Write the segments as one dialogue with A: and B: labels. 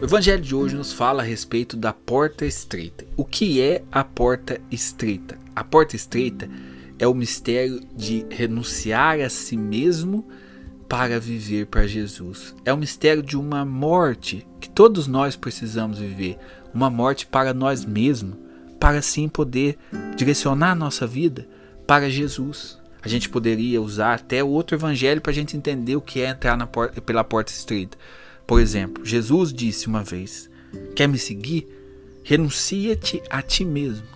A: O evangelho de hoje nos fala a respeito da porta estreita. O que é a porta estreita? A porta estreita é o mistério de renunciar a si mesmo para viver para Jesus. É o mistério de uma morte que todos nós precisamos viver, uma morte para nós mesmos, para assim poder direcionar a nossa vida para Jesus. A gente poderia usar até outro evangelho para a gente entender o que é entrar porta, pela porta estreita. Por exemplo, Jesus disse uma vez: Quer me seguir? Renuncia-te a ti mesmo.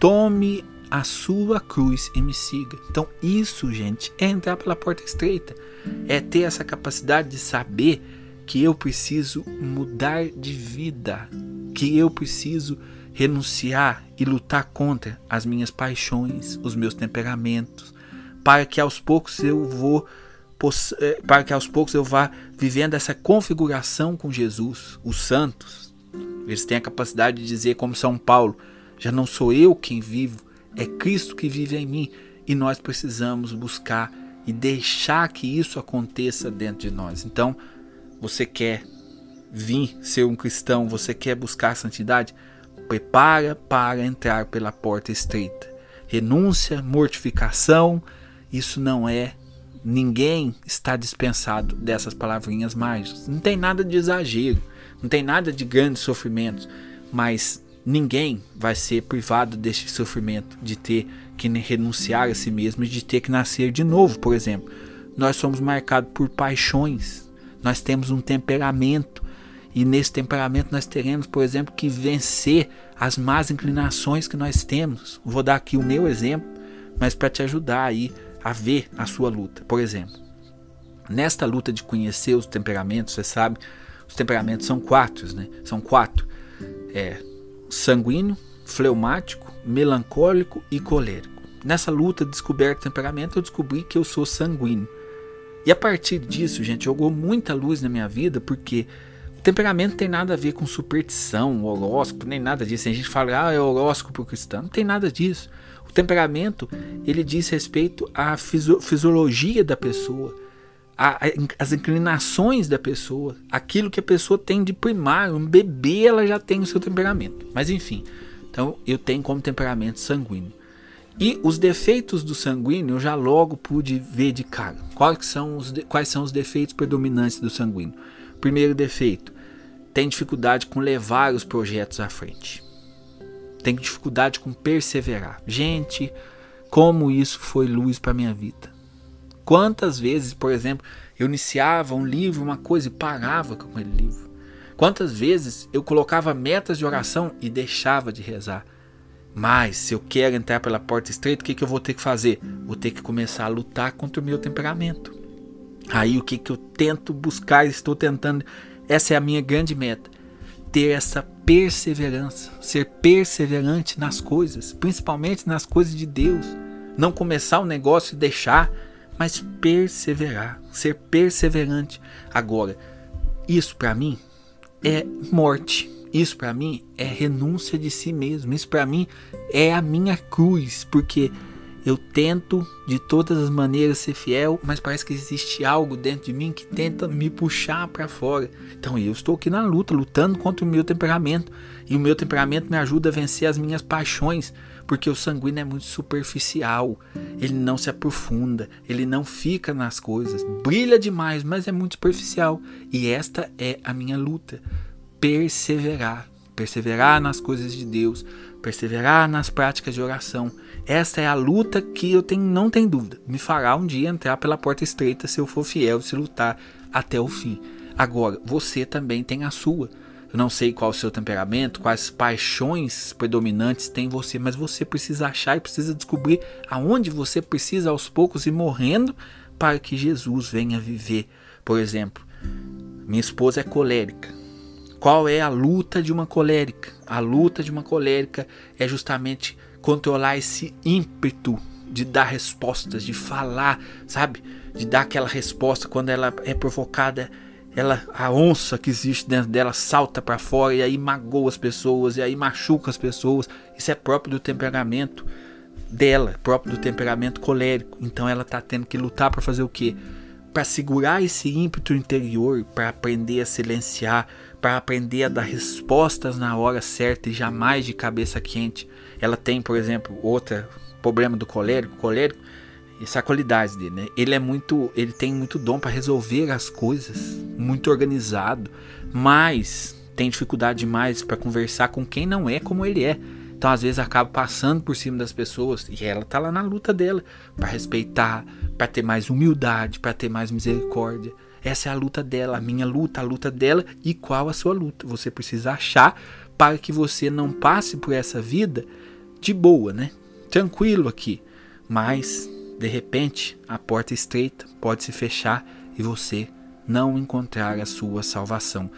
A: Tome a sua cruz e me siga. Então, isso, gente, é entrar pela porta estreita. É ter essa capacidade de saber que eu preciso mudar de vida, que eu preciso renunciar e lutar contra as minhas paixões, os meus temperamentos, para que aos poucos eu vou para que aos poucos eu vá vivendo essa configuração com Jesus, os santos. Eles têm a capacidade de dizer, como São Paulo: já não sou eu quem vivo, é Cristo que vive em mim. E nós precisamos buscar e deixar que isso aconteça dentro de nós. Então, você quer vir ser um cristão, você quer buscar a santidade? Prepara para entrar pela porta estreita. Renúncia, mortificação, isso não é Ninguém está dispensado dessas palavrinhas mágicas. Não tem nada de exagero, não tem nada de grandes sofrimentos, mas ninguém vai ser privado deste sofrimento de ter que renunciar a si mesmo e de ter que nascer de novo, por exemplo. Nós somos marcados por paixões, nós temos um temperamento e nesse temperamento nós teremos, por exemplo, que vencer as más inclinações que nós temos. Vou dar aqui o meu exemplo, mas para te ajudar aí a ver a sua luta. Por exemplo, nesta luta de conhecer os temperamentos, você sabe, os temperamentos são quatro, né? São quatro. É sanguíneo, fleumático, melancólico e colérico. Nessa luta de descoberta de temperamento, eu descobri que eu sou sanguíneo. E a partir disso, gente, jogou muita luz na minha vida, porque o temperamento tem nada a ver com superstição, horóscopo, nem nada disso. A gente fala, ah, é horóscopo cristão. Não tem nada disso. O temperamento, ele diz respeito à fisiologia da pessoa, às inclinações da pessoa, aquilo que a pessoa tem de primário. Um bebê, ela já tem o seu temperamento. Mas enfim, então eu tenho como temperamento sanguíneo. E os defeitos do sanguíneo eu já logo pude ver de cara. Quais são os, quais são os defeitos predominantes do sanguíneo? Primeiro defeito, tem dificuldade com levar os projetos à frente. Tenho dificuldade com perseverar. Gente, como isso foi luz para minha vida. Quantas vezes, por exemplo, eu iniciava um livro, uma coisa e parava com aquele livro. Quantas vezes eu colocava metas de oração e deixava de rezar. Mas se eu quero entrar pela porta estreita, o que, que eu vou ter que fazer? Vou ter que começar a lutar contra o meu temperamento. Aí o que, que eu tento buscar, estou tentando, essa é a minha grande meta ter essa perseverança, ser perseverante nas coisas, principalmente nas coisas de Deus. Não começar o negócio e deixar, mas perseverar, ser perseverante. Agora, isso para mim é morte. Isso para mim é renúncia de si mesmo. Isso para mim é a minha cruz, porque eu tento de todas as maneiras ser fiel, mas parece que existe algo dentro de mim que tenta me puxar para fora. Então eu estou aqui na luta, lutando contra o meu temperamento. E o meu temperamento me ajuda a vencer as minhas paixões, porque o sanguíneo é muito superficial. Ele não se aprofunda, ele não fica nas coisas. Brilha demais, mas é muito superficial. E esta é a minha luta. Perseverar. Perseverar nas coisas de Deus, perseverar nas práticas de oração essa é a luta que eu tenho, não tenho dúvida. Me fará um dia entrar pela porta estreita se eu for fiel, se lutar até o fim. Agora, você também tem a sua. Eu não sei qual o seu temperamento, quais paixões predominantes tem você, mas você precisa achar e precisa descobrir aonde você precisa aos poucos ir morrendo para que Jesus venha viver. Por exemplo, minha esposa é colérica. Qual é a luta de uma colérica? A luta de uma colérica é justamente controlar esse ímpeto de dar respostas, de falar, sabe? De dar aquela resposta quando ela é provocada, ela a onça que existe dentro dela salta para fora e aí magoa as pessoas e aí machuca as pessoas. Isso é próprio do temperamento dela, próprio do temperamento colérico. Então ela tá tendo que lutar para fazer o quê? para segurar esse ímpeto interior, para aprender a silenciar, para aprender a dar respostas na hora certa e jamais de cabeça quente. Ela tem, por exemplo, outro problema do colérico, colérico, essa qualidade dele, né? Ele é muito, ele tem muito dom para resolver as coisas, muito organizado, mas tem dificuldade demais para conversar com quem não é como ele é. Então, às vezes, acaba passando por cima das pessoas e ela tá lá na luta dela para respeitar, para ter mais humildade, para ter mais misericórdia. Essa é a luta dela, a minha luta, a luta dela e qual a sua luta. Você precisa achar para que você não passe por essa vida de boa, né? Tranquilo aqui. Mas, de repente, a porta estreita pode se fechar e você não encontrar a sua salvação.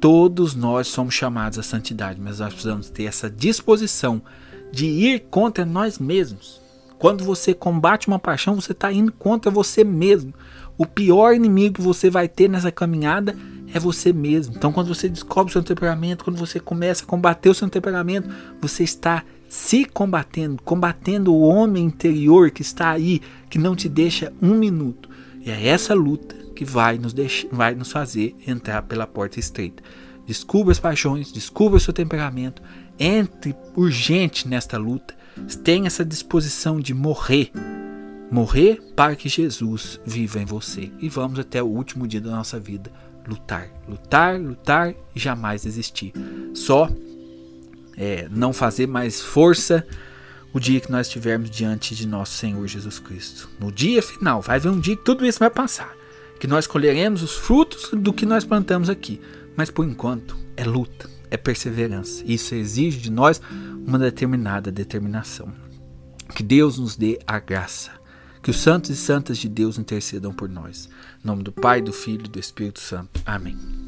A: Todos nós somos chamados à santidade, mas nós precisamos ter essa disposição de ir contra nós mesmos. Quando você combate uma paixão, você está indo contra você mesmo. O pior inimigo que você vai ter nessa caminhada é você mesmo. Então, quando você descobre o seu temperamento, quando você começa a combater o seu temperamento, você está se combatendo, combatendo o homem interior que está aí, que não te deixa um minuto. E é essa luta que vai nos, deixar, vai nos fazer entrar pela porta estreita. Descubra as paixões, descubra o seu temperamento, entre urgente nesta luta, tenha essa disposição de morrer. Morrer para que Jesus viva em você. E vamos até o último dia da nossa vida lutar, lutar, lutar e jamais desistir. Só é, não fazer mais força o dia que nós estivermos diante de nosso Senhor Jesus Cristo. No dia final, vai haver um dia que tudo isso vai passar que nós colheremos os frutos do que nós plantamos aqui. Mas por enquanto é luta, é perseverança. Isso exige de nós uma determinada determinação. Que Deus nos dê a graça. Que os santos e santas de Deus intercedam por nós. Em nome do Pai, do Filho e do Espírito Santo. Amém.